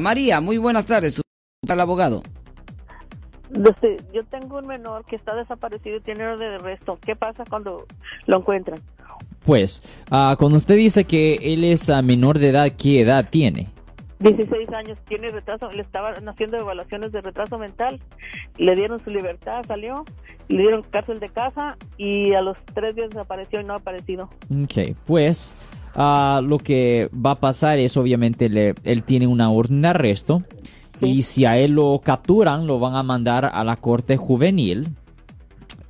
María, muy buenas tardes. Al abogado. Este, yo tengo un menor que está desaparecido y tiene orden de arresto. ¿Qué pasa cuando lo encuentran? Pues, ah, cuando usted dice que él es ah, menor de edad, ¿qué edad tiene? 16 años, tiene retraso, le estaban haciendo evaluaciones de retraso mental, le dieron su libertad, salió, le dieron cárcel de casa y a los tres días desapareció y no ha aparecido. Ok, pues ah, lo que va a pasar es obviamente le- él tiene una orden de arresto y si a él lo capturan lo van a mandar a la corte juvenil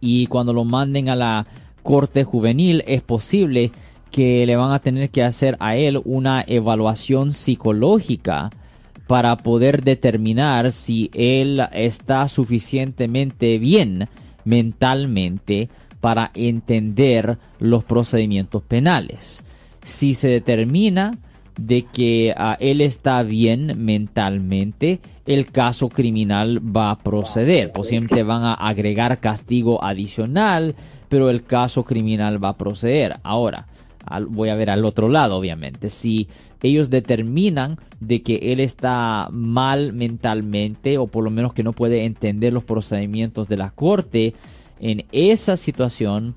y cuando lo manden a la corte juvenil es posible que le van a tener que hacer a él una evaluación psicológica para poder determinar si él está suficientemente bien mentalmente para entender los procedimientos penales. Si se determina de que ah, él está bien mentalmente, el caso criminal va a proceder. Posiblemente van a agregar castigo adicional, pero el caso criminal va a proceder. Ahora, voy a ver al otro lado, obviamente. Si ellos determinan de que él está mal mentalmente o por lo menos que no puede entender los procedimientos de la corte, en esa situación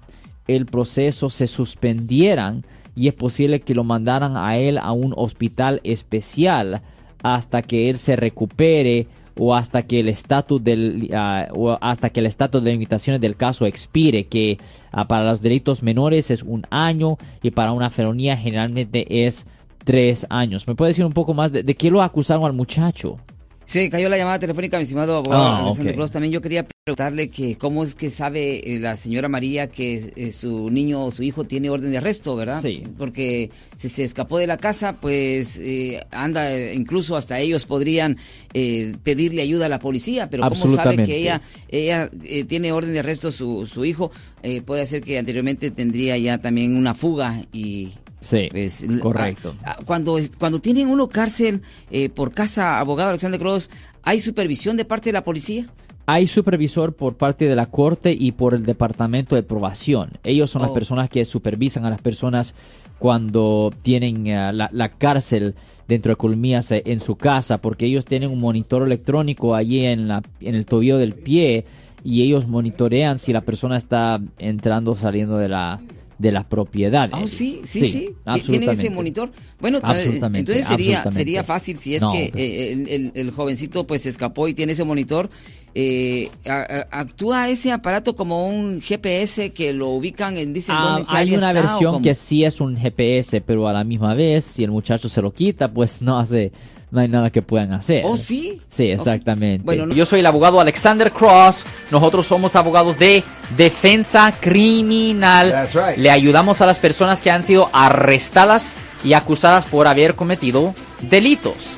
el proceso se suspendieran y es posible que lo mandaran a él a un hospital especial hasta que él se recupere o hasta que el estatus del ah, hasta que el estatus de limitaciones del caso expire que ah, para los delitos menores es un año y para una felonía generalmente es tres años. ¿Me puede decir un poco más de, de qué lo acusaron al muchacho? Sí, cayó la llamada telefónica, mi estimado abogado Ah, Alexander ok. Cross. También yo quería preguntarle que cómo es que sabe eh, la señora María que eh, su niño o su hijo tiene orden de arresto, ¿verdad? Sí. Porque si se escapó de la casa, pues eh, anda, eh, incluso hasta ellos podrían eh, pedirle ayuda a la policía, pero cómo sabe que ella ella eh, tiene orden de arresto su, su hijo, puede ser que anteriormente tendría ya también una fuga y Sí, pues, correcto. ah, ah, cuando, cuando tienen uno cárcel eh, por casa, abogado Alexander Cross, ¿hay supervisión de parte de la policía? Hay supervisor por parte de la corte y por el departamento de probación. Ellos son las Oh. personas que supervisan a las personas cuando tienen eh, la, la cárcel dentro de Colmillas eh, en su casa, porque ellos tienen un monitor electrónico allí en, la, en el tobillo del pie y ellos monitorean si la persona está entrando o saliendo de la, de la propiedad. Ah, sí, sí, sí. Ti- ¿Tienen ese monitor? Bueno, Absolutamente, entonces sería, absolutamente. sería fácil si es No, que eh, el, el- el jovencito pues se escapó y tiene ese monitor. Eh, a- a- ¿Actúa ese aparato como un GPS que lo ubican en, dicen, Ah, dónde, hay una está, versión que sí es un GPS, pero a la misma vez, si el muchacho se lo quita, pues no hace, no hay nada que puedan hacer. ¿Oh, sí? Sí, exactamente. Bueno, no- Yo soy el abogado Alexander Cross. Nosotros somos abogados de defensa criminal. That's right. Le ayudamos a las personas que han sido arrestadas y acusadas por haber cometido delitos.